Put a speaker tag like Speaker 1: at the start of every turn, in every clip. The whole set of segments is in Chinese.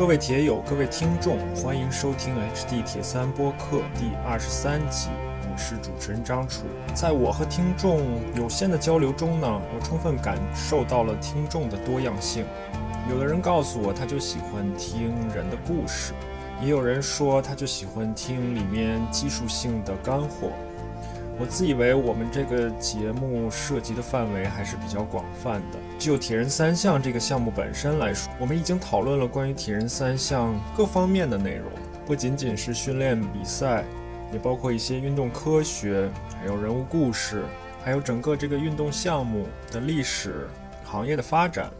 Speaker 1: 各位铁友，各位听众，欢迎收听 HD 铁三播客第二十三集。我是主持人张楚。在我和听众有限的交流中呢，我充分感受到了听众的多样性。有的人告诉我，他就喜欢听人的故事；也有人说，他就喜欢听里面技术性的干货。我自以为我们这个节目涉及的范围还是比较广泛的。就铁人三项这个项目本身来说，我们已经讨论了关于铁人三项各方面的内容，不仅仅是训练比赛，也包括一些运动科学，还有人物故事，还有整个这个运动项目的历史、行业的发展，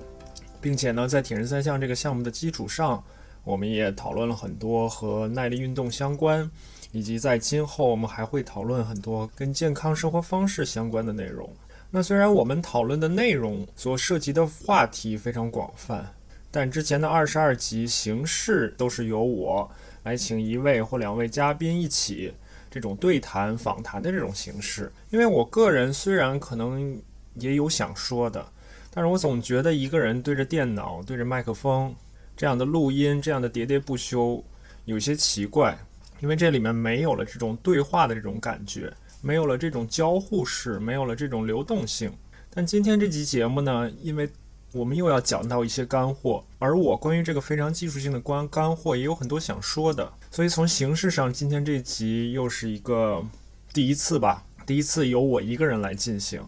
Speaker 1: 并且呢，在铁人三项这个项目的基础上，我们也讨论了很多和耐力运动相关。以及在今后，我们还会讨论很多跟健康生活方式相关的内容。那虽然我们讨论的内容所涉及的话题非常广泛，但之前的二十二集形式都是由我来请一位或两位嘉宾一起这种对谈访谈的这种形式。因为我个人虽然可能也有想说的，但是我总觉得一个人对着电脑、对着麦克风这样的录音，这样的喋喋不休，有些奇怪。因为这里面没有了这种对话的这种感觉，没有了这种交互式，没有了这种流动性。但今天这期节目呢，因为我们又要讲到一些干货，而我关于这个非常技术性的关干货也有很多想说的，所以从形式上，今天这集又是一个第一次吧，第一次由我一个人来进行。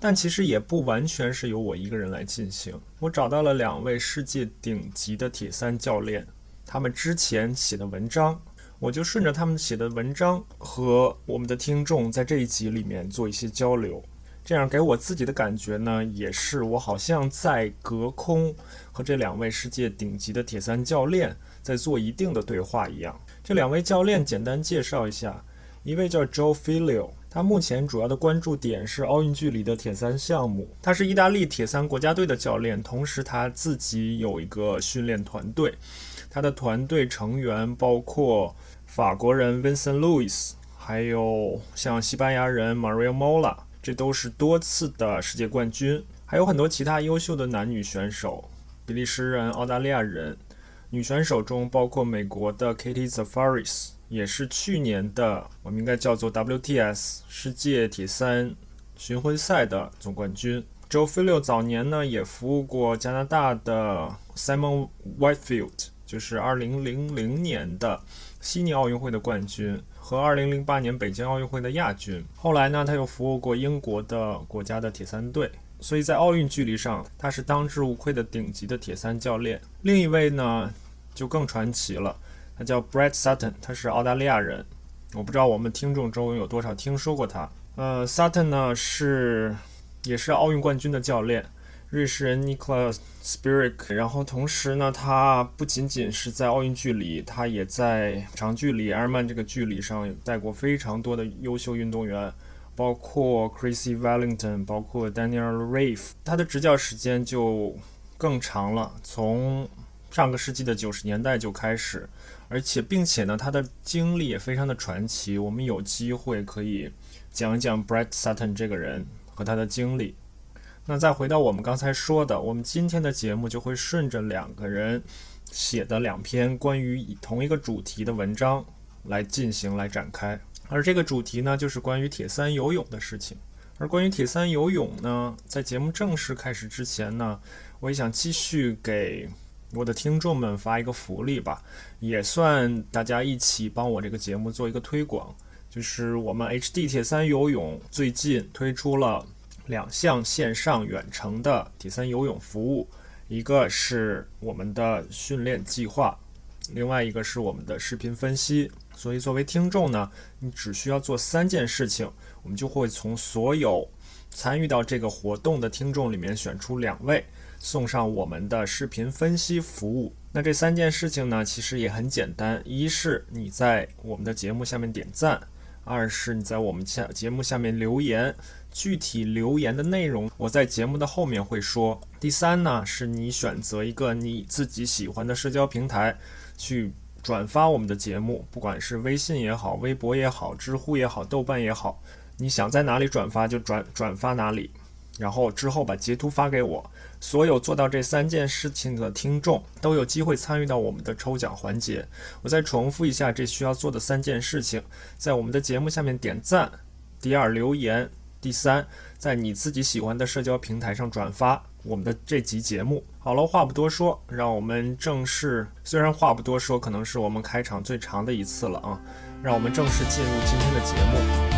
Speaker 1: 但其实也不完全是由我一个人来进行，我找到了两位世界顶级的铁三教练，他们之前写的文章。我就顺着他们写的文章和我们的听众在这一集里面做一些交流，这样给我自己的感觉呢，也是我好像在隔空和这两位世界顶级的铁三教练在做一定的对话一样。这两位教练简单介绍一下，一位叫 Joe Filio，他目前主要的关注点是奥运距离的铁三项目，他是意大利铁三国家队的教练，同时他自己有一个训练团队，他的团队成员包括。法国人 Vincent Louis，还有像西班牙人 Maria Mola，这都是多次的世界冠军，还有很多其他优秀的男女选手，比利时人、澳大利亚人。女选手中包括美国的 Katie Zafaris，也是去年的我们应该叫做 WTS 世界铁三巡回赛的总冠军。Joe Filio 早年呢也服务过加拿大的 Simon Whitefield，就是2000年的。悉尼奥运会的冠军和2008年北京奥运会的亚军。后来呢，他又服务过英国的国家的铁三队，所以在奥运距离上，他是当之无愧的顶级的铁三教练。另一位呢，就更传奇了，他叫 Brett Sutton，他是澳大利亚人。我不知道我们听众中有多少听说过他。呃，Sutton 呢是也是奥运冠军的教练。瑞士人 Niklas Spirik，然后同时呢，他不仅仅是在奥运距离，他也在长距离、埃尔曼这个距离上带过非常多的优秀运动员，包括 Chrissy Wellington，包括 Daniel Rafe。他的执教时间就更长了，从上个世纪的九十年代就开始，而且并且呢，他的经历也非常的传奇。我们有机会可以讲一讲 Brett Sutton 这个人和他的经历。那再回到我们刚才说的，我们今天的节目就会顺着两个人写的两篇关于同一个主题的文章来进行来展开，而这个主题呢，就是关于铁三游泳的事情。而关于铁三游泳呢，在节目正式开始之前呢，我也想继续给我的听众们发一个福利吧，也算大家一起帮我这个节目做一个推广，就是我们 HD 铁三游泳最近推出了。两项线上远程的铁三游泳服务，一个是我们的训练计划，另外一个是我们的视频分析。所以作为听众呢，你只需要做三件事情，我们就会从所有参与到这个活动的听众里面选出两位，送上我们的视频分析服务。那这三件事情呢，其实也很简单：一是你在我们的节目下面点赞；二是你在我们下节目下面留言。具体留言的内容，我在节目的后面会说。第三呢，是你选择一个你自己喜欢的社交平台，去转发我们的节目，不管是微信也好、微博也好、知乎也好、豆瓣也好，你想在哪里转发就转转发哪里。然后之后把截图发给我。所有做到这三件事情的听众都有机会参与到我们的抽奖环节。我再重复一下这需要做的三件事情：在我们的节目下面点赞，第二留言，第三在你自己喜欢的社交平台上转发我们的这集节目。好了，话不多说，让我们正式。虽然话不多说，可能是我们开场最长的一次了啊！让我们正式进入今天的节目。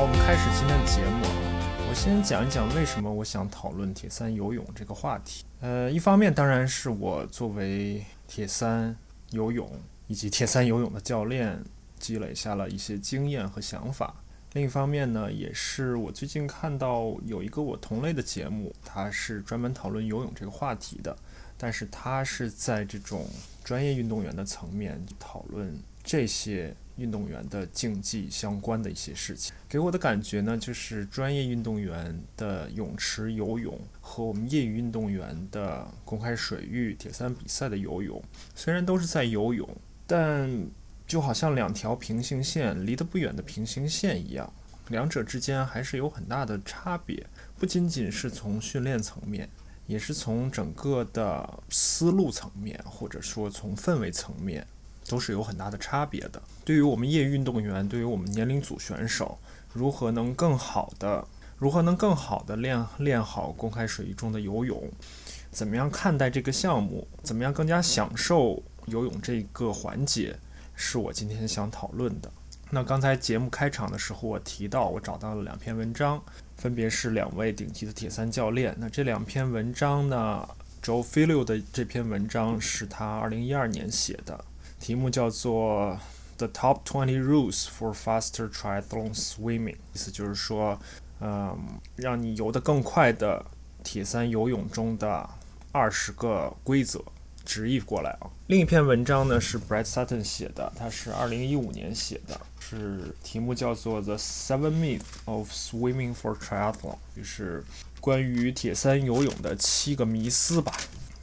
Speaker 1: 好，我们开始今天的节目啊。我先讲一讲为什么我想讨论铁三游泳这个话题。呃，一方面当然是我作为铁三游泳以及铁三游泳的教练，积累下了一些经验和想法。另一方面呢，也是我最近看到有一个我同类的节目，它是专门讨论游泳这个话题的，但是它是在这种专业运动员的层面讨论这些。运动员的竞技相关的一些事情，给我的感觉呢，就是专业运动员的泳池游泳和我们业余运动员的公开水域铁三比赛的游泳，虽然都是在游泳，但就好像两条平行线离得不远的平行线一样，两者之间还是有很大的差别，不仅仅是从训练层面，也是从整个的思路层面，或者说从氛围层面。都是有很大的差别的。对于我们业余运动员，对于我们年龄组选手，如何能更好的，如何能更好的练练好公开水域中的游泳？怎么样看待这个项目？怎么样更加享受游泳这个环节？是我今天想讨论的。那刚才节目开场的时候，我提到我找到了两篇文章，分别是两位顶级的铁三教练。那这两篇文章呢，Joe Filio 的这篇文章是他2012年写的。题目叫做《The Top Twenty Rules for Faster Triathlon Swimming》，意思就是说，嗯，让你游得更快的铁三游泳中的二十个规则，直译过来啊。另一篇文章呢是 Brad Sutton 写的，他是二零一五年写的，是题目叫做《The Seven Myths of Swimming for Triathlon》，就是关于铁三游泳的七个迷思吧。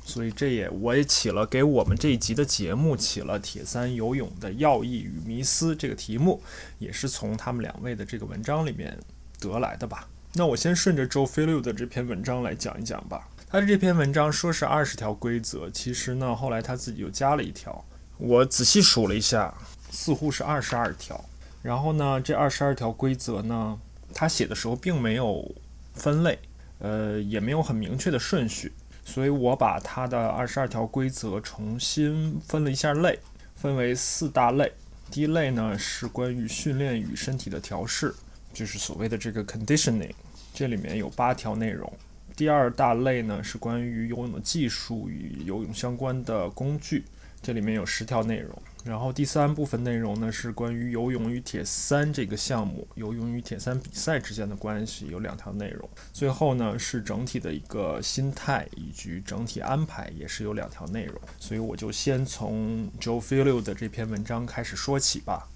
Speaker 1: 所以这也我也起了给我们这一集的节目起了“铁三游泳的要义与迷思”这个题目，也是从他们两位的这个文章里面得来的吧。那我先顺着 Joe Filio 的这篇文章来讲一讲吧。他的这篇文章说是二十条规则，其实呢后来他自己又加了一条，我仔细数了一下，似乎是二十二条。然后呢，这二十二条规则呢，他写的时候并没有分类，呃，也没有很明确的顺序。所以我把它的二十二条规则重新分了一下类，分为四大类。第一类呢是关于训练与身体的调试，就是所谓的这个 conditioning，这里面有八条内容。第二大类呢是关于游泳的技术与游泳相关的工具，这里面有十条内容。然后第三部分内容呢是关于游泳与铁三这个项目，游泳与铁三比赛之间的关系，有两条内容。最后呢是整体的一个心态以及整体安排，也是有两条内容。所以我就先从 Joe Filio 的这篇文章开始说起吧。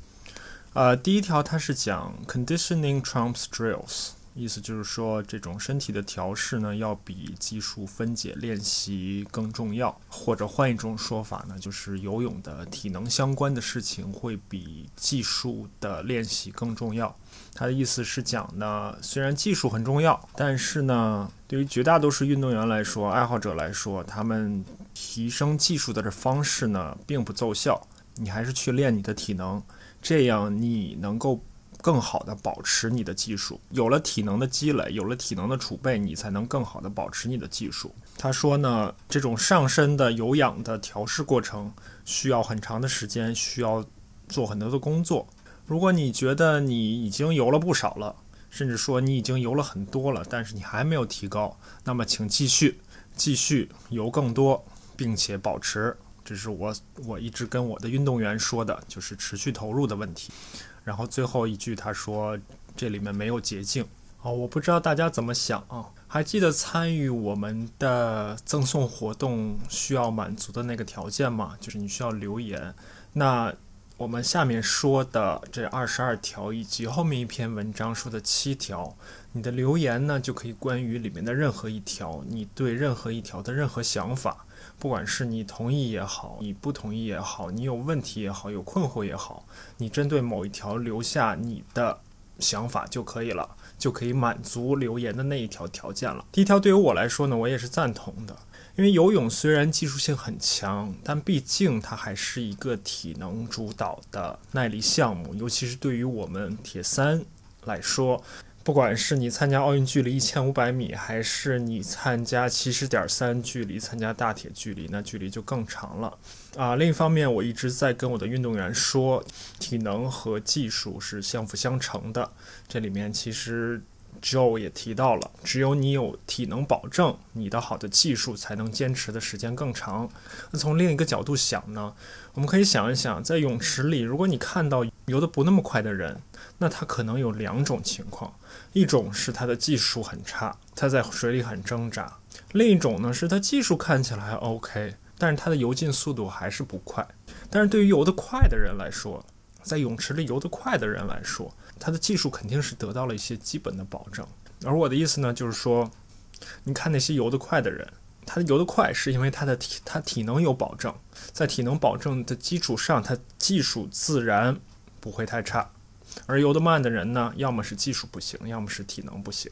Speaker 1: 呃，第一条它是讲 conditioning trumps drills。意思就是说，这种身体的调试呢，要比技术分解练习更重要。或者换一种说法呢，就是游泳的体能相关的事情会比技术的练习更重要。他的意思是讲呢，虽然技术很重要，但是呢，对于绝大多数运动员来说，爱好者来说，他们提升技术的这方式呢，并不奏效。你还是去练你的体能，这样你能够。更好的保持你的技术，有了体能的积累，有了体能的储备，你才能更好的保持你的技术。他说呢，这种上身的有氧的调试过程需要很长的时间，需要做很多的工作。如果你觉得你已经游了不少了，甚至说你已经游了很多了，但是你还没有提高，那么请继续继续游更多，并且保持。这是我我一直跟我的运动员说的，就是持续投入的问题。然后最后一句他说：“这里面没有捷径。”哦，我不知道大家怎么想啊？还记得参与我们的赠送活动需要满足的那个条件吗？就是你需要留言。那我们下面说的这二十二条，以及后面一篇文章说的七条，你的留言呢就可以关于里面的任何一条，你对任何一条的任何想法，不管是你同意也好，你不同意也好，你有问题也好，有困惑也好，你针对某一条留下你的想法就可以了，就可以满足留言的那一条条件了。第一条对于我来说呢，我也是赞同的，因为游泳虽然技术性很强，但毕竟它还是一个体能主导的耐力项目，尤其是对于我们铁三来说。不管是你参加奥运距离一千五百米，还是你参加七十点三距离，参加大铁距离，那距离就更长了啊。另一方面，我一直在跟我的运动员说，体能和技术是相辅相成的。这里面其实 Joe 也提到了，只有你有体能保证，你的好的技术才能坚持的时间更长。那从另一个角度想呢，我们可以想一想，在泳池里，如果你看到游得不那么快的人，那他可能有两种情况。一种是他的技术很差，他在水里很挣扎；另一种呢是他技术看起来 OK，但是他的游进速度还是不快。但是对于游得快的人来说，在泳池里游得快的人来说，他的技术肯定是得到了一些基本的保证。而我的意思呢，就是说，你看那些游得快的人，他游得快是因为他的体他体能有保证，在体能保证的基础上，他技术自然不会太差。而游得慢的人呢，要么是技术不行，要么是体能不行。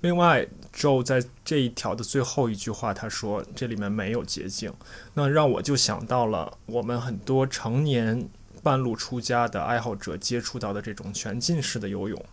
Speaker 1: 另外，Joe 在这一条的最后一句话，他说：“这里面没有捷径。”那让我就想到了我们很多成年半路出家的爱好者接触到的这种全浸式的游泳。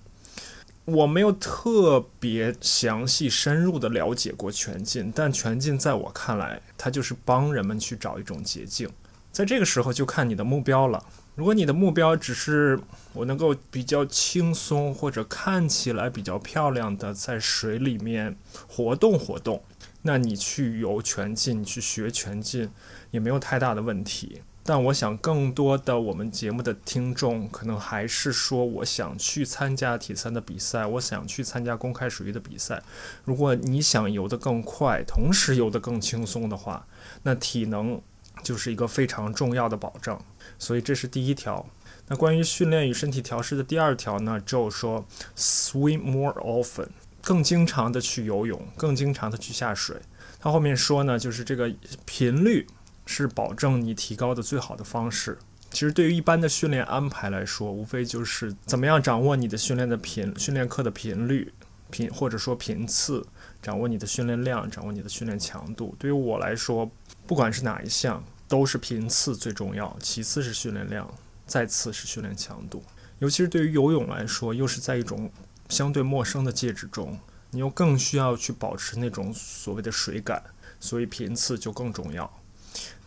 Speaker 1: 我没有特别详细深入的了解过全浸，但全浸在我看来，它就是帮人们去找一种捷径。在这个时候，就看你的目标了。如果你的目标只是我能够比较轻松或者看起来比较漂亮的在水里面活动活动，那你去游全浸、去学全进也没有太大的问题。但我想，更多的我们节目的听众可能还是说，我想去参加铁三的比赛，我想去参加公开水域的比赛。如果你想游得更快，同时游得更轻松的话，那体能就是一个非常重要的保证。所以这是第一条。那关于训练与身体调试的第二条呢？Joe 说，swim more often，更经常的去游泳，更经常的去下水。他后面说呢，就是这个频率是保证你提高的最好的方式。其实对于一般的训练安排来说，无非就是怎么样掌握你的训练的频，训练课的频率频或者说频次，掌握你的训练量，掌握你的训练强度。对于我来说，不管是哪一项。都是频次最重要，其次是训练量，再次是训练强度。尤其是对于游泳来说，又是在一种相对陌生的介质中，你又更需要去保持那种所谓的水感，所以频次就更重要。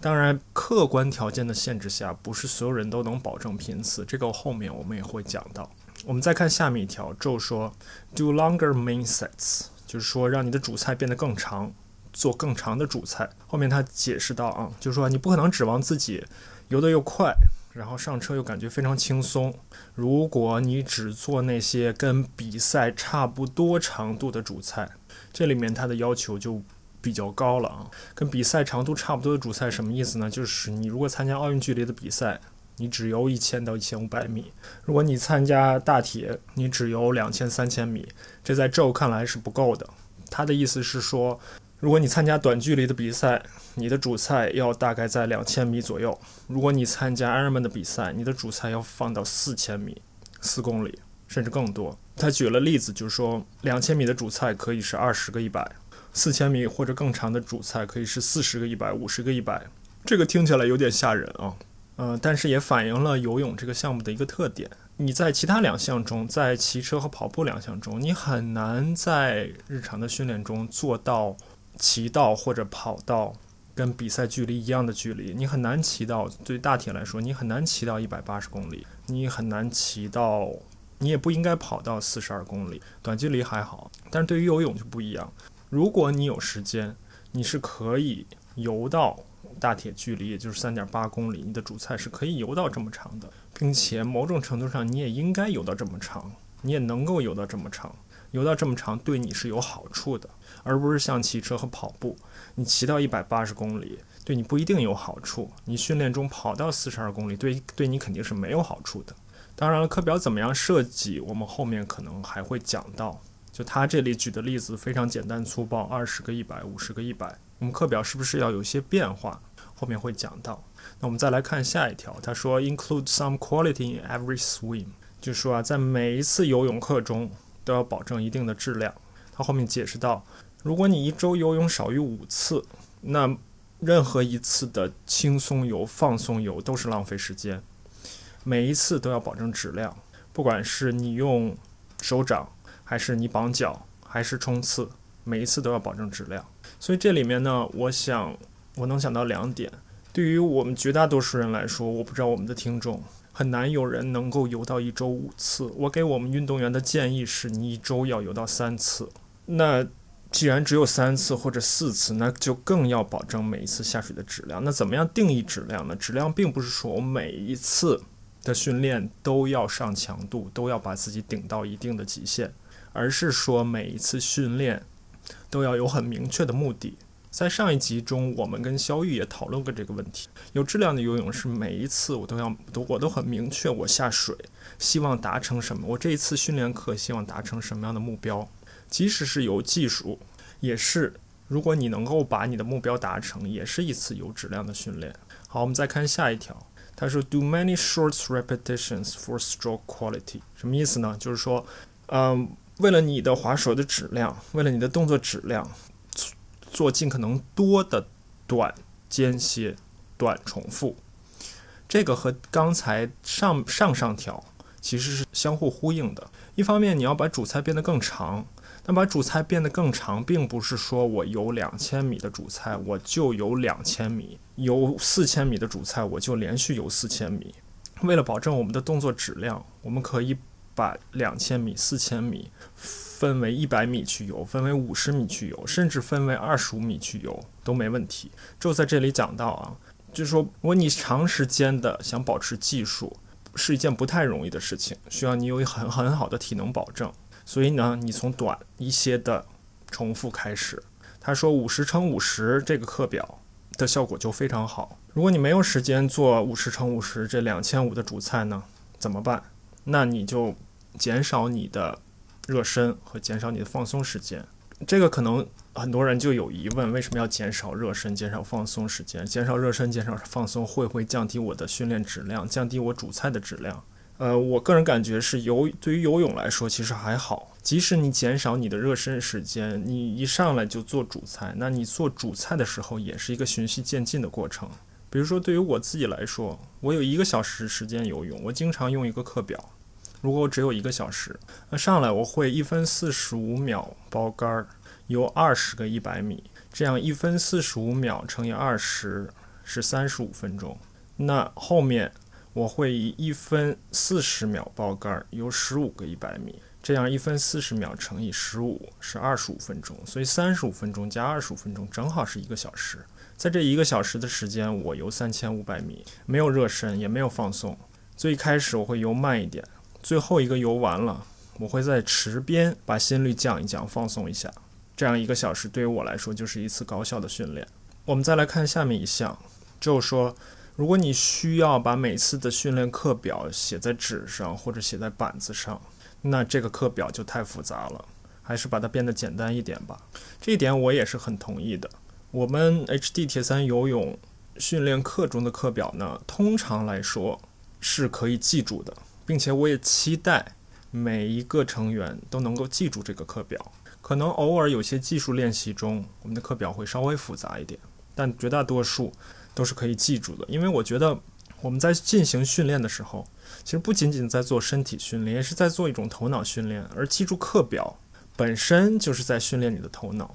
Speaker 1: 当然，客观条件的限制下，不是所有人都能保证频次，这个后面我们也会讲到。我们再看下面一条，就说 do longer main sets，就是说让你的主菜变得更长。做更长的主菜。后面他解释到啊，就是说你不可能指望自己游得又快，然后上车又感觉非常轻松。如果你只做那些跟比赛差不多长度的主菜，这里面他的要求就比较高了啊。跟比赛长度差不多的主菜什么意思呢？就是你如果参加奥运距离的比赛，你只游一千到一千五百米；如果你参加大铁，你只游两千、三千米。这在 Joe 看来是不够的。他的意思是说。如果你参加短距离的比赛，你的主菜要大概在两千米左右；如果你参加 Ironman 的比赛，你的主菜要放到四千米、四公里，甚至更多。他举了例子，就是说两千米的主菜可以是二十个一百，四千米或者更长的主菜可以是四十个一百、五十个一百。这个听起来有点吓人啊，嗯，但是也反映了游泳这个项目的一个特点。你在其他两项中，在骑车和跑步两项中，你很难在日常的训练中做到。骑到或者跑到跟比赛距离一样的距离，你很难骑到。对大体来说，你很难骑到一百八十公里，你很难骑到，你也不应该跑到四十二公里。短距离还好，但是对于游泳就不一样。如果你有时间，你是可以游到大铁距离，也就是三点八公里。你的主菜是可以游到这么长的，并且某种程度上你也应该游到这么长，你也能够游到这么长。游到这么长，对你是有好处的。而不是像骑车和跑步，你骑到一百八十公里，对你不一定有好处。你训练中跑到四十二公里，对对你肯定是没有好处的。当然了，课表怎么样设计，我们后面可能还会讲到。就他这里举的例子非常简单粗暴，二十个一百，五十个一百，我们课表是不是要有些变化？后面会讲到。那我们再来看下一条，他说 include some quality in every swim，就是说啊，在每一次游泳课中都要保证一定的质量。他后面解释到，如果你一周游泳少于五次，那任何一次的轻松游、放松游都是浪费时间。每一次都要保证质量，不管是你用手掌，还是你绑脚，还是冲刺，每一次都要保证质量。所以这里面呢，我想我能想到两点。对于我们绝大多数人来说，我不知道我们的听众很难有人能够游到一周五次。我给我们运动员的建议是，你一周要游到三次。那既然只有三次或者四次，那就更要保证每一次下水的质量。那怎么样定义质量呢？质量并不是说我每一次的训练都要上强度，都要把自己顶到一定的极限，而是说每一次训练都要有很明确的目的。在上一集中，我们跟肖玉也讨论过这个问题。有质量的游泳是每一次我都要都我都很明确，我下水希望达成什么，我这一次训练课希望达成什么样的目标。即使是有技术，也是如果你能够把你的目标达成，也是一次有质量的训练。好，我们再看下一条，他说 “Do many short repetitions for stroke quality”，什么意思呢？就是说，嗯，为了你的划手的质量，为了你的动作质量，做尽可能多的短间歇、短重复。这个和刚才上上上条其实是相互呼应的。一方面，你要把主菜变得更长。那把主菜变得更长，并不是说我游两千米的主菜我就游两千米，游四千米的主菜我就连续游四千米。为了保证我们的动作质量，我们可以把两千米、四千米分为一百米去游，分为五十米去游，甚至分为二十五米去游都没问题。就在这里讲到啊，就是说，如果你长时间的想保持技术，是一件不太容易的事情，需要你有很很好的体能保证。所以呢，你从短一些的重复开始。他说五十乘五十这个课表的效果就非常好。如果你没有时间做五十乘五十这两千五的主菜呢，怎么办？那你就减少你的热身和减少你的放松时间。这个可能很多人就有疑问：为什么要减少热身、减少放松时间？减少热身、减少放松会不会降低我的训练质量，降低我主菜的质量？呃，我个人感觉是游对于游泳来说其实还好，即使你减少你的热身时间，你一上来就做主菜，那你做主菜的时候也是一个循序渐进的过程。比如说对于我自己来说，我有一个小时时间游泳，我经常用一个课表。如果我只有一个小时，那上来我会一分四十五秒包杆儿，游二十个一百米，这样一分四十五秒乘以二十是三十五分钟。那后面。我会以一分四十秒包杆游十五个一百米，这样一分四十秒乘以十五是二十五分钟，所以三十五分钟加二十五分钟正好是一个小时。在这一个小时的时间，我游三千五百米，没有热身，也没有放松。最开始我会游慢一点，最后一个游完了，我会在池边把心率降一降，放松一下。这样一个小时对于我来说就是一次高效的训练。我们再来看下面一项，就是说。如果你需要把每次的训练课表写在纸上或者写在板子上，那这个课表就太复杂了，还是把它变得简单一点吧。这一点我也是很同意的。我们 HD 铁三游泳训练课中的课表呢，通常来说是可以记住的，并且我也期待每一个成员都能够记住这个课表。可能偶尔有些技术练习中，我们的课表会稍微复杂一点，但绝大多数。都是可以记住的，因为我觉得我们在进行训练的时候，其实不仅仅在做身体训练，也是在做一种头脑训练。而记住课表本身就是在训练你的头脑。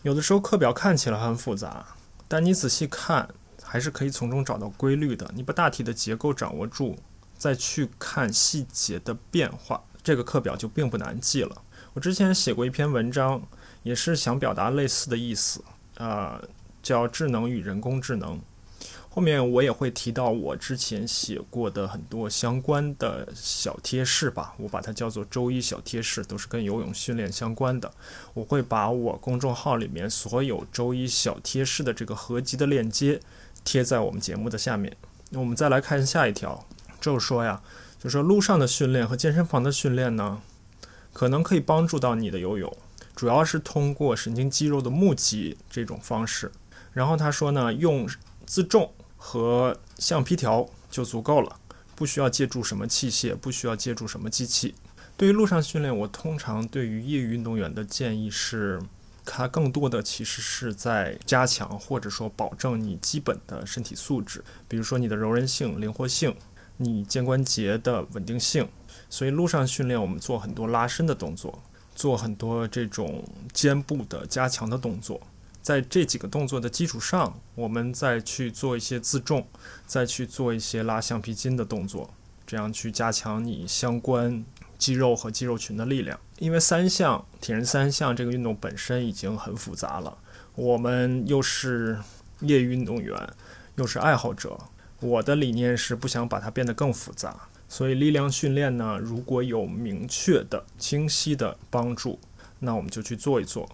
Speaker 1: 有的时候课表看起来很复杂，但你仔细看，还是可以从中找到规律的。你把大体的结构掌握住，再去看细节的变化，这个课表就并不难记了。我之前写过一篇文章，也是想表达类似的意思，啊。叫智能与人工智能，后面我也会提到我之前写过的很多相关的小贴士吧，我把它叫做周一小贴士，都是跟游泳训练相关的。我会把我公众号里面所有周一小贴士的这个合集的链接贴在我们节目的下面。那我们再来看下一条，就是说呀，就是说路上的训练和健身房的训练呢，可能可以帮助到你的游泳。主要是通过神经肌肉的募集这种方式。然后他说呢，用自重和橡皮条就足够了，不需要借助什么器械，不需要借助什么机器。对于路上训练，我通常对于业余运动员的建议是，它更多的其实是在加强或者说保证你基本的身体素质，比如说你的柔韧性、灵活性，你肩关节的稳定性。所以路上训练我们做很多拉伸的动作，做很多这种肩部的加强的动作。在这几个动作的基础上，我们再去做一些自重，再去做一些拉橡皮筋的动作，这样去加强你相关。肌肉和肌肉群的力量，因为三项铁人三项这个运动本身已经很复杂了，我们又是业余运动员，又是爱好者，我的理念是不想把它变得更复杂，所以力量训练呢，如果有明确的、清晰的帮助，那我们就去做一做，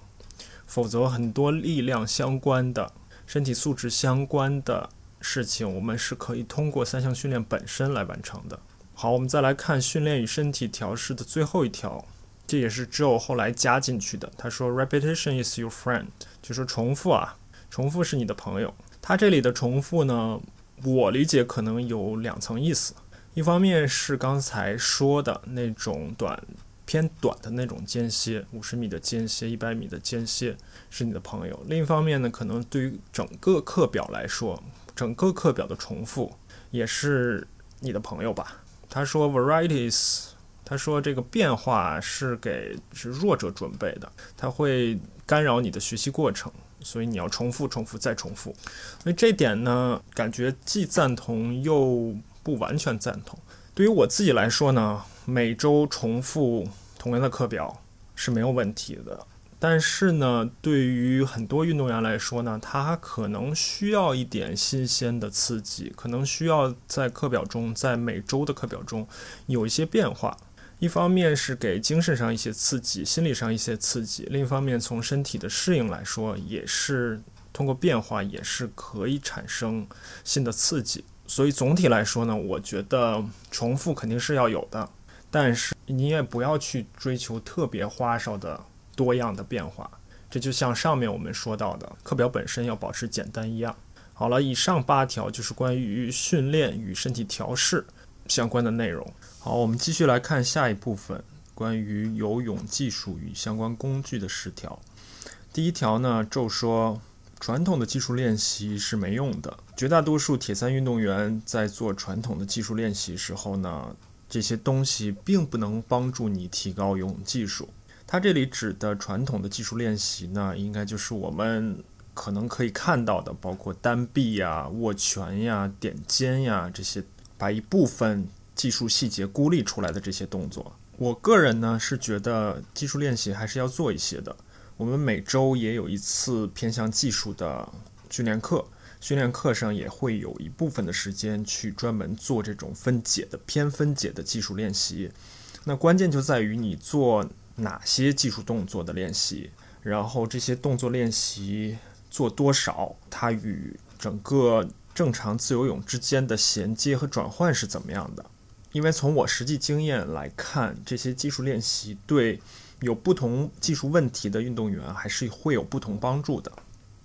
Speaker 1: 否则很多力量相关的、身体素质相关的事情，我们是可以通过三项训练本身来完成的。好，我们再来看训练与身体调试的最后一条，这也是 Joe 后来加进去的。他说：“Repetition is your friend。”就说重复啊，重复是你的朋友。他这里的重复呢，我理解可能有两层意思。一方面是刚才说的那种短偏短的那种间歇，五十米的间歇，一百米的间歇是你的朋友。另一方面呢，可能对于整个课表来说，整个课表的重复也是你的朋友吧。他说：“Varieties，他说这个变化是给是弱者准备的，他会干扰你的学习过程，所以你要重复、重复再重复。所以这点呢，感觉既赞同又不完全赞同。对于我自己来说呢，每周重复同样的课表是没有问题的。”但是呢，对于很多运动员来说呢，他可能需要一点新鲜的刺激，可能需要在课表中，在每周的课表中有一些变化。一方面是给精神上一些刺激，心理上一些刺激；另一方面，从身体的适应来说，也是通过变化也是可以产生新的刺激。所以总体来说呢，我觉得重复肯定是要有的，但是你也不要去追求特别花哨的。多样的变化，这就像上面我们说到的课表本身要保持简单一样。好了，以上八条就是关于训练与身体调试相关的内容。好，我们继续来看下一部分，关于游泳技术与相关工具的十条。第一条呢，就说传统的技术练习是没用的。绝大多数铁三运动员在做传统的技术练习时候呢，这些东西并不能帮助你提高游泳技术。他这里指的传统的技术练习呢，应该就是我们可能可以看到的，包括单臂呀、握拳呀、点肩呀这些，把一部分技术细节孤立出来的这些动作。我个人呢是觉得技术练习还是要做一些的。我们每周也有一次偏向技术的训练课，训练课上也会有一部分的时间去专门做这种分解的偏分解的技术练习。那关键就在于你做。哪些技术动作的练习，然后这些动作练习做多少，它与整个正常自由泳之间的衔接和转换是怎么样的？因为从我实际经验来看，这些技术练习对有不同技术问题的运动员还是会有不同帮助的。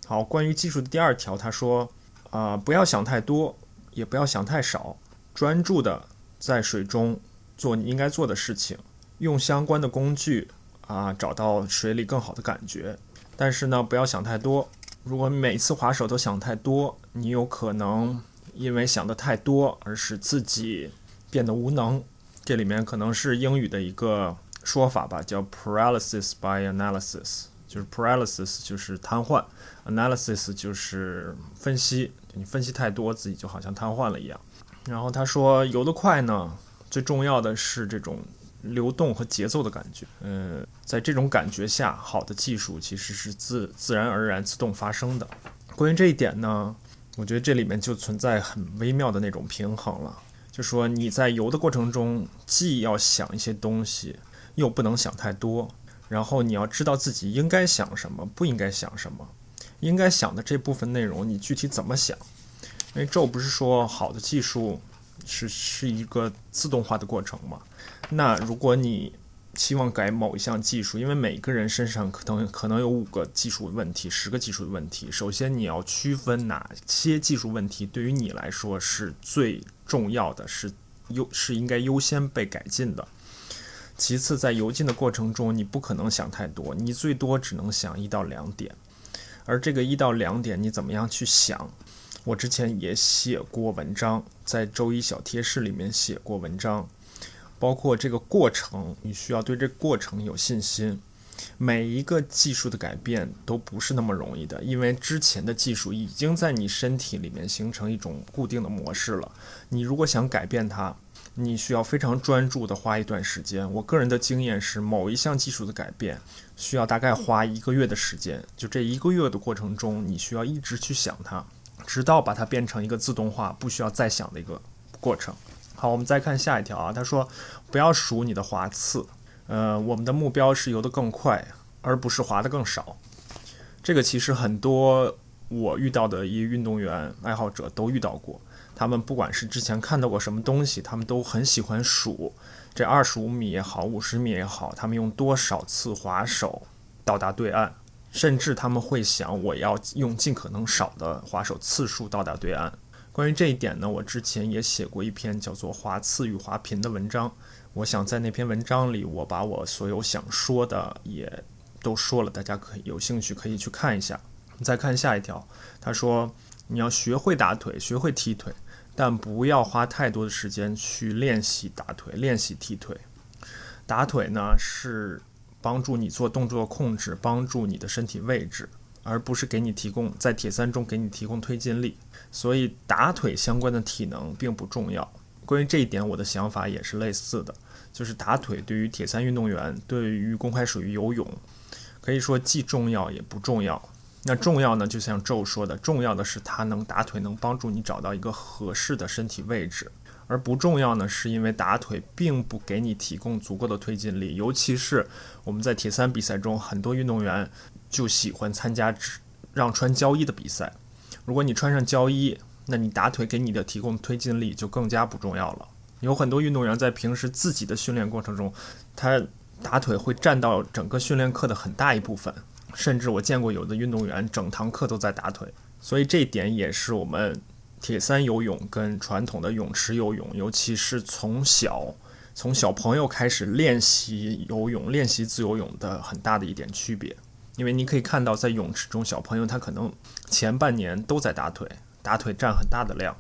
Speaker 1: 好，关于技术的第二条，他说，啊，不要想太多，也不要想太少，专注的在水中做你应该做的事情。用相关的工具啊，找到水里更好的感觉。但是呢，不要想太多。如果每次划手都想太多，你有可能因为想的太多而使自己变得无能。这里面可能是英语的一个说法吧，叫 paralysis by analysis，就是 paralysis 就是瘫痪，analysis 就是分析。你分析太多，自己就好像瘫痪了一样。然后他说，游得快呢，最重要的是这种。流动和节奏的感觉，嗯，在这种感觉下，好的技术其实是自自然而然、自动发生的。关于这一点呢，我觉得这里面就存在很微妙的那种平衡了。就说你在游的过程中，既要想一些东西，又不能想太多，然后你要知道自己应该想什么，不应该想什么，应该想的这部分内容，你具体怎么想？因为这不是说好的技术是是一个自动化的过程吗？那如果你期望改某一项技术，因为每个人身上可能可能有五个技术问题、十个技术问题。首先，你要区分哪些技术问题对于你来说是最重要的，是优是应该优先被改进的。其次，在游进的过程中，你不可能想太多，你最多只能想一到两点。而这个一到两点，你怎么样去想？我之前也写过文章，在周一小贴士里面写过文章，包括这个过程，你需要对这过程有信心。每一个技术的改变都不是那么容易的，因为之前的技术已经在你身体里面形成一种固定的模式了。你如果想改变它，你需要非常专注的花一段时间。我个人的经验是，某一项技术的改变需要大概花一个月的时间。就这一个月的过程中，你需要一直去想它，直到把它变成一个自动化、不需要再想的一个过程。好，我们再看下一条啊。他说，不要数你的滑次。呃，我们的目标是游得更快，而不是滑得更少。这个其实很多我遇到的一些运动员爱好者都遇到过。他们不管是之前看到过什么东西，他们都很喜欢数这二十五米也好，五十米也好，他们用多少次滑手到达对岸，甚至他们会想我要用尽可能少的滑手次数到达对岸。关于这一点呢，我之前也写过一篇叫做《滑次与滑频》的文章。我想在那篇文章里，我把我所有想说的也都说了，大家可以有兴趣可以去看一下。再看下一条，他说你要学会打腿，学会踢腿。但不要花太多的时间去练习打腿、练习踢腿。打腿呢是帮助你做动作控制，帮助你的身体位置，而不是给你提供在铁三中给你提供推进力。所以打腿相关的体能并不重要。关于这一点，我的想法也是类似的，就是打腿对于铁三运动员，对于公开水域游泳，可以说既重要也不重要。那重要呢？就像周说的，重要的是它能打腿，能帮助你找到一个合适的身体位置；而不重要呢，是因为打腿并不给你提供足够的推进力。尤其是我们在铁三比赛中，很多运动员就喜欢参加让穿胶衣的比赛。如果你穿上胶衣，那你打腿给你的提供推进力就更加不重要了。有很多运动员在平时自己的训练过程中，他打腿会占到整个训练课的很大一部分。甚至我见过有的运动员整堂课都在打腿，所以这一点也是我们铁三游泳跟传统的泳池游泳，尤其是从小从小朋友开始练习游泳、练习自由泳的很大的一点区别。因为你可以看到，在泳池中，小朋友他可能前半年都在打腿，打腿占很大的量。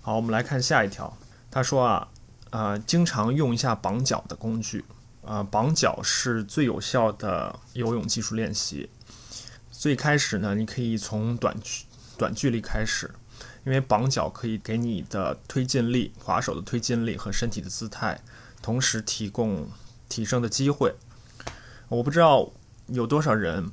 Speaker 1: 好，我们来看下一条，他说啊，呃，经常用一下绑脚的工具。呃，绑脚是最有效的游泳技术练习。最开始呢，你可以从短距短距离开始，因为绑脚可以给你的推进力、滑手的推进力和身体的姿态，同时提供提升的机会。我不知道有多少人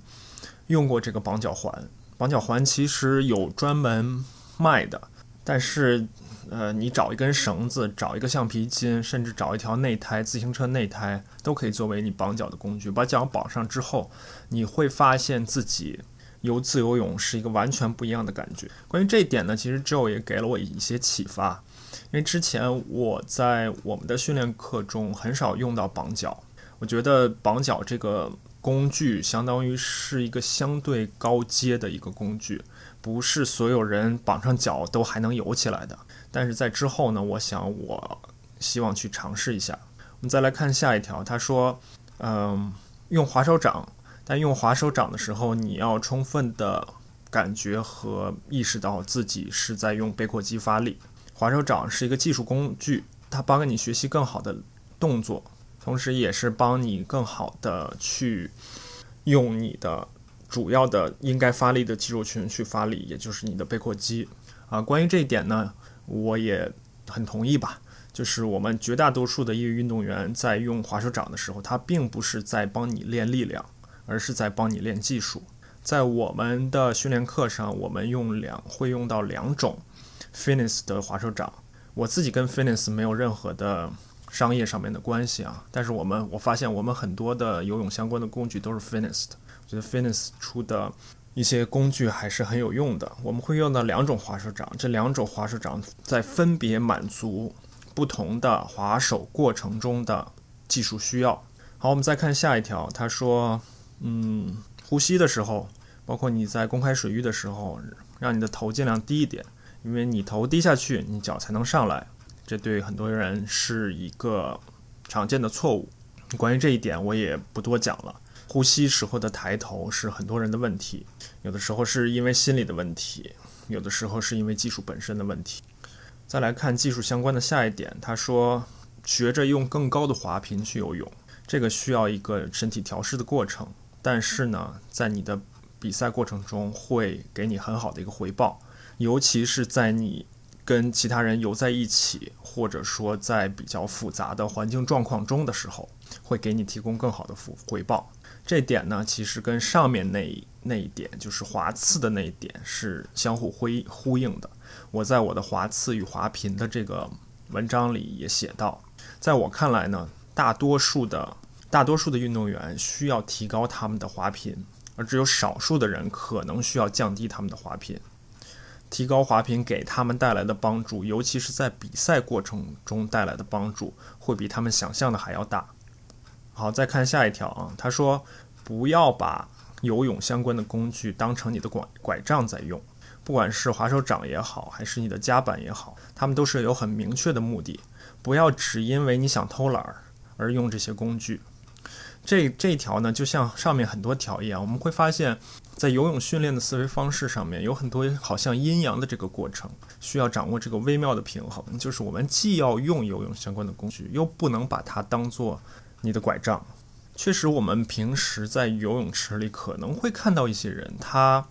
Speaker 1: 用过这个绑脚环。绑脚环其实有专门卖的，但是。呃，你找一根绳子，找一个橡皮筋，甚至找一条内胎，自行车内胎都可以作为你绑脚的工具。把脚绑上之后，你会发现自己游自由泳是一个完全不一样的感觉。关于这一点呢，其实 Joe 也给了我一些启发，因为之前我在我们的训练课中很少用到绑脚，我觉得绑脚这个工具相当于是一个相对高阶的一个工具，不是所有人绑上脚都还能游起来的。但是在之后呢，我想我希望去尝试一下。我们再来看下一条，他说，嗯，用滑手掌，但用滑手掌的时候，你要充分的感觉和意识到自己是在用背阔肌发力。滑手掌是一个技术工具，它帮你学习更好的动作，同时也是帮你更好的去用你的主要的应该发力的肌肉群去发力，也就是你的背阔肌。啊，关于这一点呢。我也很同意吧，就是我们绝大多数的业余运动员在用滑手掌的时候，他并不是在帮你练力量，而是在帮你练技术。在我们的训练课上，我们用两会用到两种，Finis 的滑手掌。我自己跟 Finis 没有任何的商业上面的关系啊，但是我们我发现我们很多的游泳相关的工具都是 Fitness 的，我觉得 Fitness 出的。一些工具还是很有用的。我们会用到两种滑手掌，这两种滑手掌在分别满足不同的滑手过程中的技术需要。好，我们再看下一条，他说，嗯，呼吸的时候，包括你在公开水域的时候，让你的头尽量低一点，因为你头低下去，你脚才能上来。这对很多人是一个常见的错误。关于这一点，我也不多讲了。呼吸时候的抬头是很多人的问题，有的时候是因为心理的问题，有的时候是因为技术本身的问题。再来看技术相关的下一点，他说学着用更高的滑频去游泳，这个需要一个身体调试的过程，但是呢，在你的比赛过程中会给你很好的一个回报，尤其是在你跟其他人游在一起，或者说在比较复杂的环境状况中的时候，会给你提供更好的回回报。这点呢，其实跟上面那那一点，就是滑刺的那一点是相互呼呼应的。我在我的滑刺与滑频的这个文章里也写到，在我看来呢，大多数的大多数的运动员需要提高他们的滑频，而只有少数的人可能需要降低他们的滑频。提高滑频给他们带来的帮助，尤其是在比赛过程中带来的帮助，会比他们想象的还要大。好，再看下一条啊。他说，不要把游泳相关的工具当成你的拐拐杖在用，不管是滑手掌也好，还是你的夹板也好，他们都是有很明确的目的。不要只因为你想偷懒而用这些工具。这这条呢，就像上面很多条一样，我们会发现，在游泳训练的思维方式上面，有很多好像阴阳的这个过程，需要掌握这个微妙的平衡，就是我们既要用游泳相关的工具，又不能把它当做。你的拐杖，确实，我们平时在游泳池里可能会看到一些人，他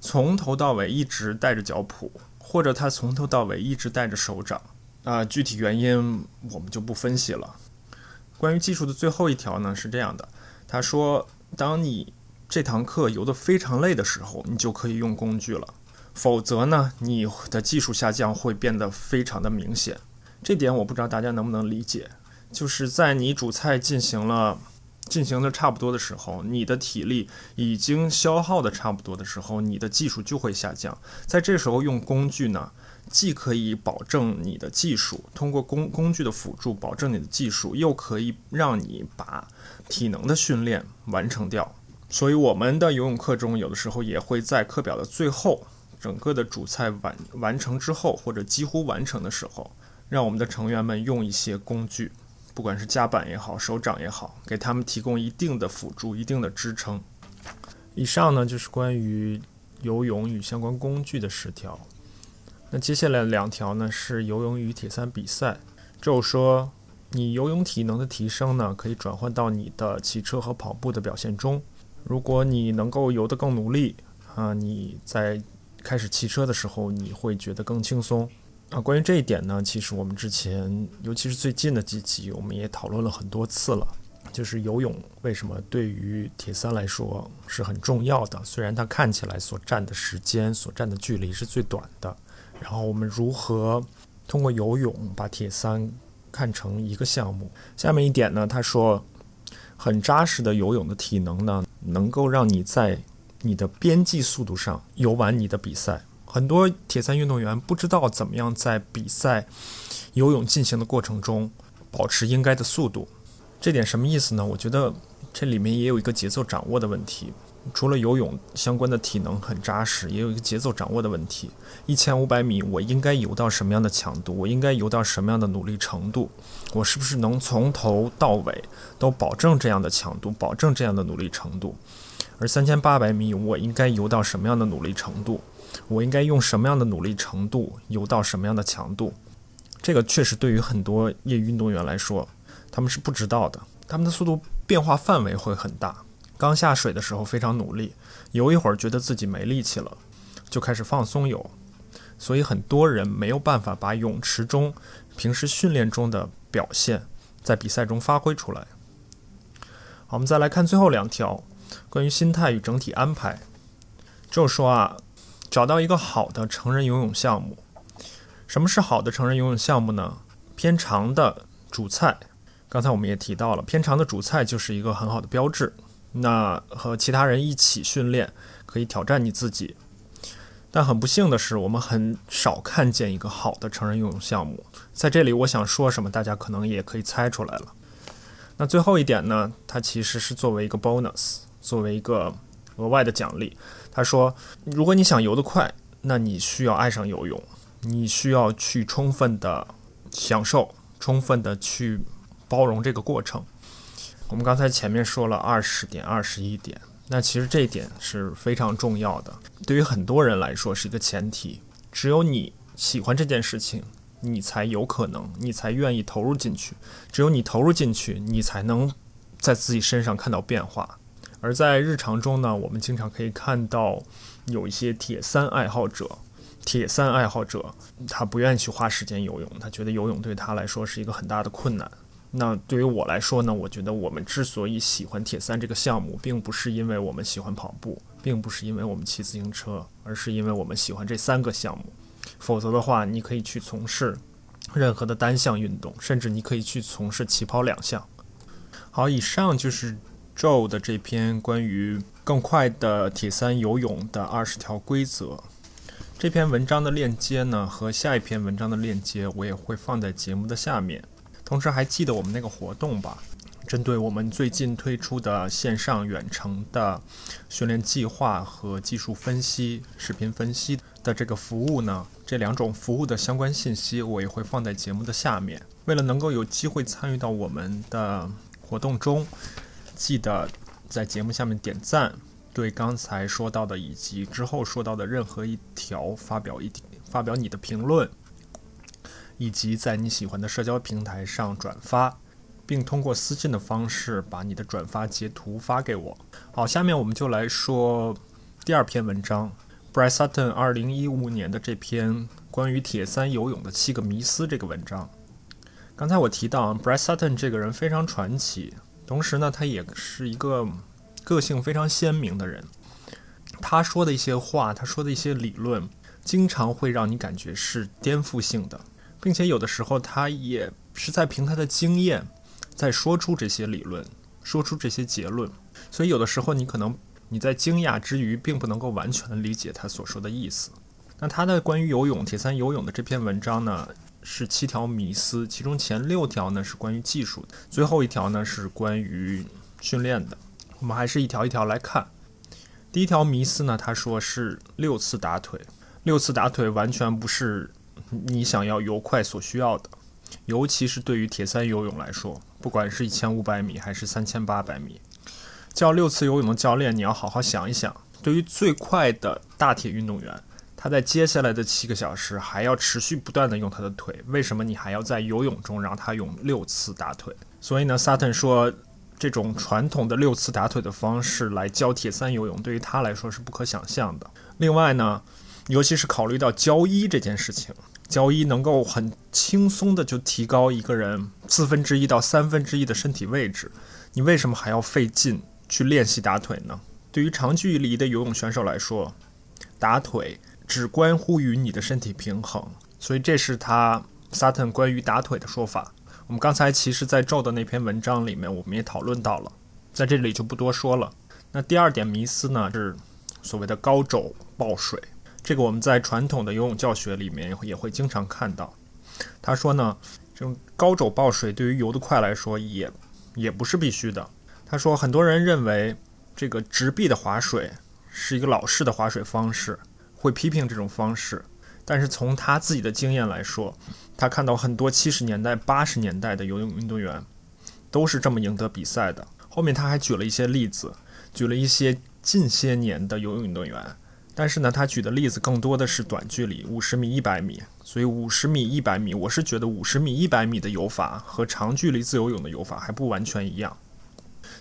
Speaker 1: 从头到尾一直带着脚蹼，或者他从头到尾一直带着手掌。啊，具体原因我们就不分析了。关于技术的最后一条呢，是这样的：他说，当你这堂课游得非常累的时候，你就可以用工具了；否则呢，你的技术下降会变得非常的明显。这点我不知道大家能不能理解。就是在你主菜进行了进行的差不多的时候，你的体力已经消耗的差不多的时候，你的技术就会下降。在这时候用工具呢，既可以保证你的技术，通过工工具的辅助保证你的技术，又可以让你把体能的训练完成掉。所以我们的游泳课中，有的时候也会在课表的最后，整个的主菜完完成之后，或者几乎完成的时候，让我们的成员们用一些工具。不管是夹板也好，手掌也好，给他们提供一定的辅助、一定的支撑。以上呢就是关于游泳与相关工具的十条。那接下来两条呢是游泳与铁三比赛。就说你游泳体能的提升呢，可以转换到你的骑车和跑步的表现中。如果你能够游得更努力啊，你在开始骑车的时候，你会觉得更轻松。啊，关于这一点呢，其实我们之前，尤其是最近的几集，我们也讨论了很多次了。就是游泳为什么对于铁三来说是很重要的？虽然它看起来所占的时间、所占的距离是最短的。然后我们如何通过游泳把铁三看成一个项目？下面一点呢，他说，很扎实的游泳的体能呢，能够让你在你的边际速度上游完你的比赛。很多铁三运动员不知道怎么样在比赛游泳进行的过程中保持应该的速度，这点什么意思呢？我觉得这里面也有一个节奏掌握的问题。除了游泳相关的体能很扎实，也有一个节奏掌握的问题。一千五百米，我应该游到什么样的强度？我应该游到什么样的努力程度？我是不是能从头到尾都保证这样的强度，保证这样的努力程度？而三千八百米，我应该游到什么样的努力程度？我应该用什么样的努力程度游到什么样的强度？这个确实对于很多业余运动员来说，他们是不知道的。他们的速度变化范围会很大。刚下水的时候非常努力，游一会儿觉得自己没力气了，就开始放松游。所以很多人没有办法把泳池中平时训练中的表现在比赛中发挥出来。好，我们再来看最后两条，关于心态与整体安排，就是说啊。找到一个好的成人游泳项目。什么是好的成人游泳项目呢？偏长的主菜，刚才我们也提到了，偏长的主菜就是一个很好的标志。那和其他人一起训练，可以挑战你自己。但很不幸的是，我们很少看见一个好的成人游泳项目。在这里，我想说什么，大家可能也可以猜出来了。那最后一点呢，它其实是作为一个 bonus，作为一个额外的奖励。他说，如果你想游得快，那你需要爱上游泳，你需要去充分的享受，充分的去包容这个过程。我们刚才前面说了二十点、二十一点，那其实这一点是非常重要的，对于很多人来说是一个前提。只有你喜欢这件事情，你才有可能，你才愿意投入进去。只有你投入进去，你才能在自己身上看到变化。而在日常中呢，我们经常可以看到有一些铁三爱好者，铁三爱好者他不愿意去花时间游泳，他觉得游泳对他来说是一个很大的困难。那对于我来说呢，我觉得我们之所以喜欢铁三这个项目，并不是因为我们喜欢跑步，并不是因为我们骑自行车，而是因为我们喜欢这三个项目。否则的话，你可以去从事任何的单项运动，甚至你可以去从事起跑两项。好，以上就是 Joe 的这篇关于更快的铁三游泳的二十条规则。这篇文章的链接呢，和下一篇文章的链接，我也会放在节目的下面。同时还记得我们那个活动吧？针对我们最近推出的线上远程的训练计划和技术分析、视频分析的这个服务呢，这两种服务的相关信息我也会放在节目的下面。为了能够有机会参与到我们的活动中，记得在节目下面点赞，对刚才说到的以及之后说到的任何一条发表一发表你的评论。以及在你喜欢的社交平台上转发，并通过私信的方式把你的转发截图发给我。好，下面我们就来说第二篇文章，Bryce Sutton 二零一五年的这篇关于铁三游泳的七个迷思这个文章。刚才我提到 Bryce Sutton 这个人非常传奇，同时呢，他也是一个个性非常鲜明的人。他说的一些话，他说的一些理论，经常会让你感觉是颠覆性的。并且有的时候，他也是在凭他的经验，在说出这些理论，说出这些结论。所以有的时候，你可能你在惊讶之余，并不能够完全理解他所说的意思。那他的关于游泳铁三游泳的这篇文章呢，是七条迷思，其中前六条呢是关于技术的，最后一条呢是关于训练的。我们还是一条一条来看。第一条迷思呢，他说是六次打腿，六次打腿完全不是。你想要游快所需要的，尤其是对于铁三游泳来说，不管是一千五百米还是三千八百米，教六次游泳的教练，你要好好想一想，对于最快的大铁运动员，他在接下来的七个小时还要持续不断的用他的腿，为什么你还要在游泳中让他用六次打腿？所以呢，Sutton 说，这种传统的六次打腿的方式来教铁三游泳，对于他来说是不可想象的。另外呢，尤其是考虑到交一这件事情。交一能够很轻松的就提高一个人四分之一到三分之一的身体位置，你为什么还要费劲去练习打腿呢？对于长距离的游泳选手来说，打腿只关乎于你的身体平衡，所以这是他 Sutton 关于打腿的说法。我们刚才其实在 Joe 的那篇文章里面，我们也讨论到了，在这里就不多说了。那第二点迷思呢，是所谓的高肘抱水。这个我们在传统的游泳教学里面也会经常看到。他说呢，这种高肘抱水对于游得快来说也也不是必须的。他说，很多人认为这个直臂的划水是一个老式的划水方式，会批评这种方式。但是从他自己的经验来说，他看到很多七十年代、八十年代的游泳运动员都是这么赢得比赛的。后面他还举了一些例子，举了一些近些年的游泳运动员。但是呢，他举的例子更多的是短距离，五十米、一百米。所以五十米、一百米，我是觉得五十米、一百米的游法和长距离自由泳的游法还不完全一样。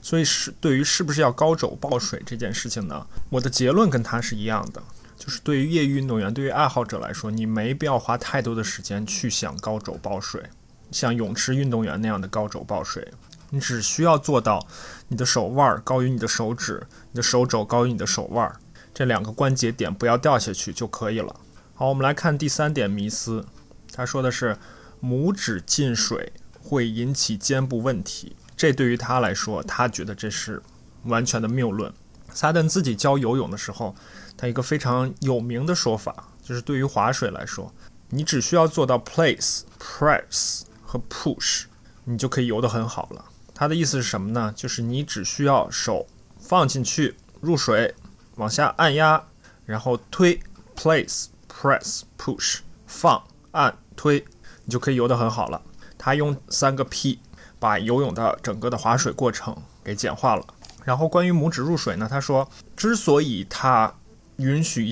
Speaker 1: 所以是对于是不是要高肘抱水这件事情呢，我的结论跟他是一样的，就是对于业余运动员、对于爱好者来说，你没必要花太多的时间去想高肘抱水，像泳池运动员那样的高肘抱水，你只需要做到你的手腕高于你的手指，你的手肘高于你的手腕。这两个关节点不要掉下去就可以了。好，我们来看第三点迷思，他说的是拇指进水会引起肩部问题。这对于他来说，他觉得这是完全的谬论。萨顿自己教游泳的时候，他一个非常有名的说法就是，对于划水来说，你只需要做到 place、press 和 push，你就可以游得很好了。他的意思是什么呢？就是你只需要手放进去入水，往下按压，然后推 place press push 放按推，你就可以游得很好了。他用三个 P 把游泳的整个的划水过程给简化了。然后关于拇指入水呢，他说，之所以他允许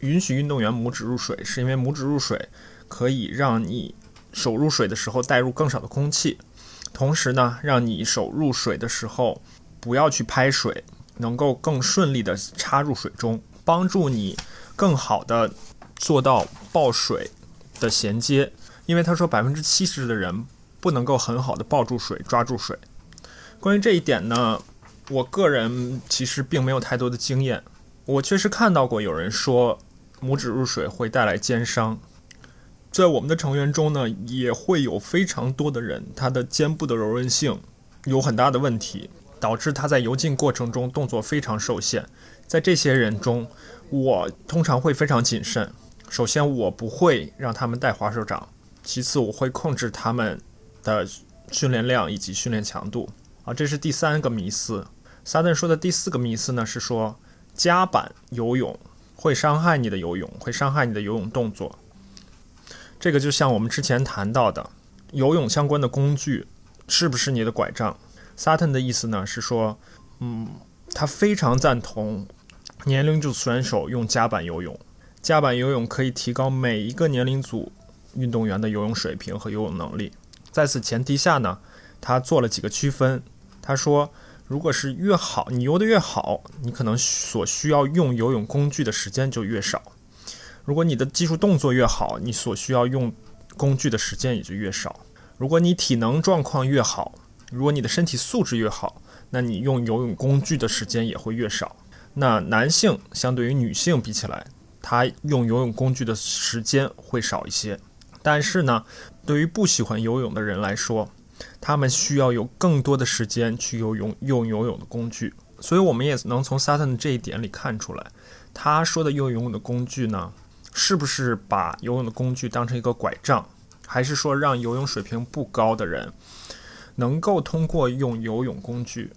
Speaker 1: 允许运动员拇指入水，是因为拇指入水可以让你手入水的时候带入更少的空气，同时呢，让你手入水的时候不要去拍水，能够更顺利的插入水中，帮助你更好的做到抱水的衔接。因为他说百分之七十的人不能够很好的抱住水、抓住水。关于这一点呢，我个人其实并没有太多的经验。我确实看到过有人说拇指入水会带来肩伤，在我们的成员中呢，也会有非常多的人，他的肩部的柔韧性有很大的问题，导致他在游进过程中动作非常受限。在这些人中，我通常会非常谨慎。首先，我不会让他们带滑手掌。其次，我会控制他们的训练量以及训练强度。啊，这是第三个迷思。萨顿说的第四个迷思呢，是说夹板游泳会伤害你的游泳，会伤害你的游泳动作。这个就像我们之前谈到的，游泳相关的工具是不是你的拐杖？萨顿的意思呢是说，嗯，他非常赞同年龄组选手用夹板游泳。夹板游泳可以提高每一个年龄组。运动员的游泳水平和游泳能力，在此前提下呢，他做了几个区分。他说，如果是越好，你游得越好，你可能所需要用游泳工具的时间就越少；如果你的技术动作越好，你所需要用工具的时间也就越少；如果你体能状况越好，如果你的身体素质越好，那你用游泳工具的时间也会越少。那男性相对于女性比起来，他用游泳工具的时间会少一些。但是呢，对于不喜欢游泳的人来说，他们需要有更多的时间去游泳用游泳的工具。所以，我们也能从 Sutton 这一点里看出来，他说的用游泳的工具呢，是不是把游泳的工具当成一个拐杖，还是说让游泳水平不高的人能够通过用游泳工具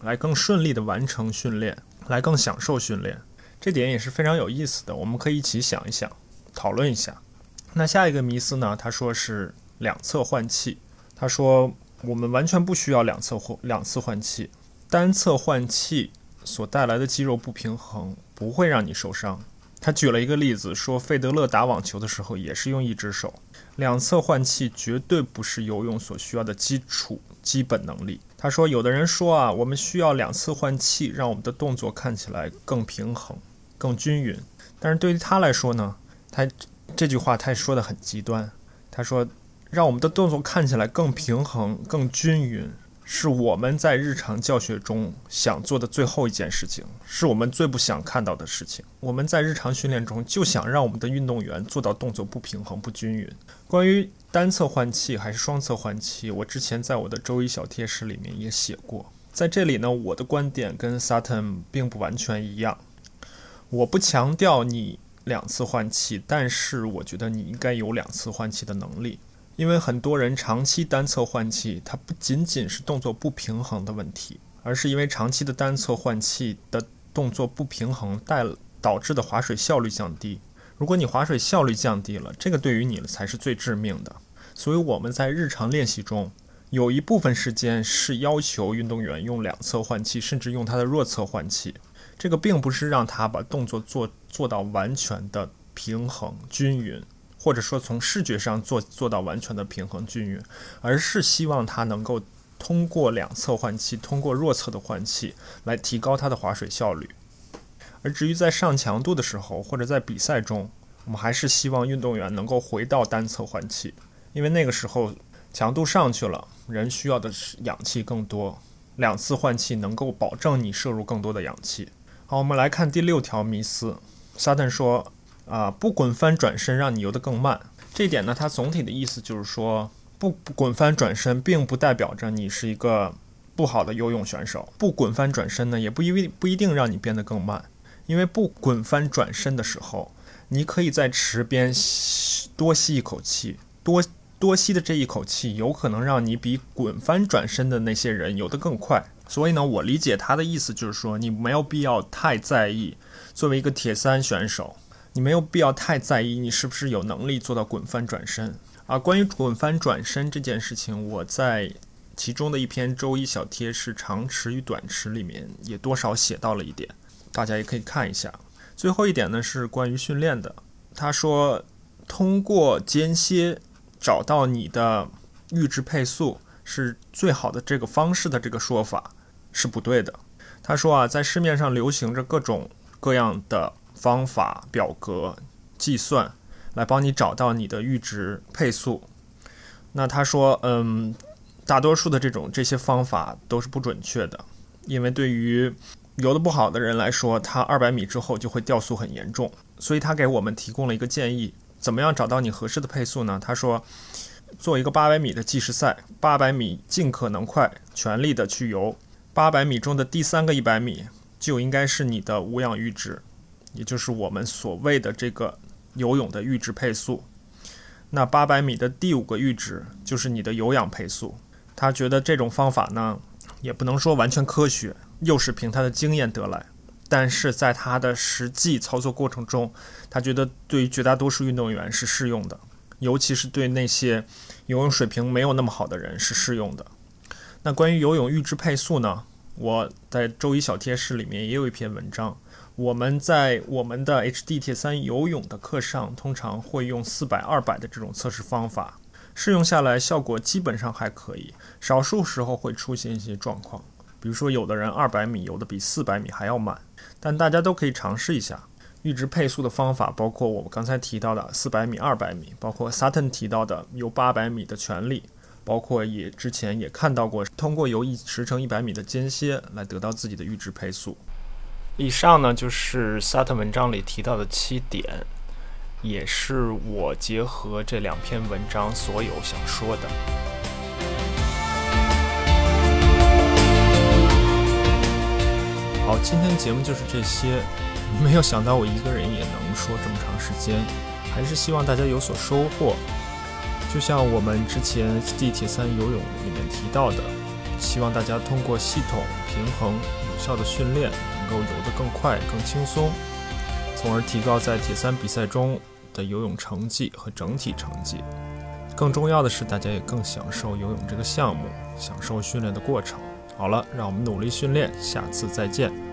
Speaker 1: 来更顺利的完成训练，来更享受训练？这点也是非常有意思的，我们可以一起想一想，讨论一下。那下一个迷思呢？他说是两侧换气。他说我们完全不需要两侧换两次换气，单侧换气所带来的肌肉不平衡不会让你受伤。他举了一个例子，说费德勒打网球的时候也是用一只手。两侧换气绝对不是游泳所需要的基础基本能力。他说有的人说啊，我们需要两次换气，让我们的动作看起来更平衡、更均匀。但是对于他来说呢，他。这句话他说的很极端，他说让我们的动作看起来更平衡、更均匀，是我们在日常教学中想做的最后一件事情，是我们最不想看到的事情。我们在日常训练中就想让我们的运动员做到动作不平衡、不均匀。关于单侧换气还是双侧换气，我之前在我的周一小贴士里面也写过。在这里呢，我的观点跟 Sutton 并不完全一样，我不强调你。两次换气，但是我觉得你应该有两次换气的能力，因为很多人长期单侧换气，它不仅仅是动作不平衡的问题，而是因为长期的单侧换气的动作不平衡带导致的划水效率降低。如果你划水效率降低了，这个对于你才是最致命的。所以我们在日常练习中有一部分时间是要求运动员用两侧换气，甚至用他的弱侧换气。这个并不是让他把动作做做到完全的平衡均匀，或者说从视觉上做做到完全的平衡均匀，而是希望它能够通过两侧换气，通过弱侧的换气来提高它的划水效率。而至于在上强度的时候，或者在比赛中，我们还是希望运动员能够回到单侧换气，因为那个时候强度上去了，人需要的是氧气更多，两次换气能够保证你摄入更多的氧气。好，我们来看第六条迷思。萨顿说：“啊，不滚翻转身让你游得更慢。”这一点呢，它总体的意思就是说，不滚翻转身并不代表着你是一个不好的游泳选手。不滚翻转身呢，也不一不一定让你变得更慢。因为不滚翻转身的时候，你可以在池边吸多吸一口气，多多吸的这一口气，有可能让你比滚翻转身的那些人游得更快。所以呢，我理解他的意思就是说，你没有必要太在意。作为一个铁三选手，你没有必要太在意你是不是有能力做到滚翻转身。啊，关于滚翻转身这件事情，我在其中的一篇周一小贴是长池与短池里面也多少写到了一点，大家也可以看一下。最后一点呢是关于训练的，他说通过间歇找到你的阈值配速是最好的这个方式的这个说法是不对的。他说啊，在市面上流行着各种各样的方法、表格、计算。来帮你找到你的阈值配速。那他说，嗯，大多数的这种这些方法都是不准确的，因为对于游得不好的人来说，他二百米之后就会掉速很严重。所以他给我们提供了一个建议：怎么样找到你合适的配速呢？他说，做一个八百米的计时赛，八百米尽可能快，全力的去游。八百米中的第三个一百米就应该是你的无氧阈值，也就是我们所谓的这个。游泳的阈值配速，那八百米的第五个阈值就是你的有氧配速。他觉得这种方法呢，也不能说完全科学，又是凭他的经验得来。但是在他的实际操作过程中，他觉得对于绝大多数运动员是适用的，尤其是对那些游泳水平没有那么好的人是适用的。那关于游泳阈值配速呢，我在周一小贴士里面也有一篇文章。我们在我们的 HD 铁三游泳的课上，通常会用四百、二百的这种测试方法，试用下来效果基本上还可以，少数时候会出现一些状况，比如说有的人二百米游的比四百米还要慢，但大家都可以尝试一下阈值配速的方法，包括我们刚才提到的四百米、二百米，包括 Sutton 提到的游八百米的全力，包括也之前也看到过通过游一十乘一百米的间歇来得到自己的阈值配速。以上呢就是萨特文章里提到的七点，也是我结合这两篇文章所有想说的。好，今天节目就是这些。没有想到我一个人也能说这么长时间，还是希望大家有所收获。就像我们之前地铁三游泳里面提到的，希望大家通过系统、平衡、有效的训练。能够游得更快、更轻松，从而提高在铁三比赛中的游泳成绩和整体成绩。更重要的是，大家也更享受游泳这个项目，享受训练的过程。好了，让我们努力训练，下次再见。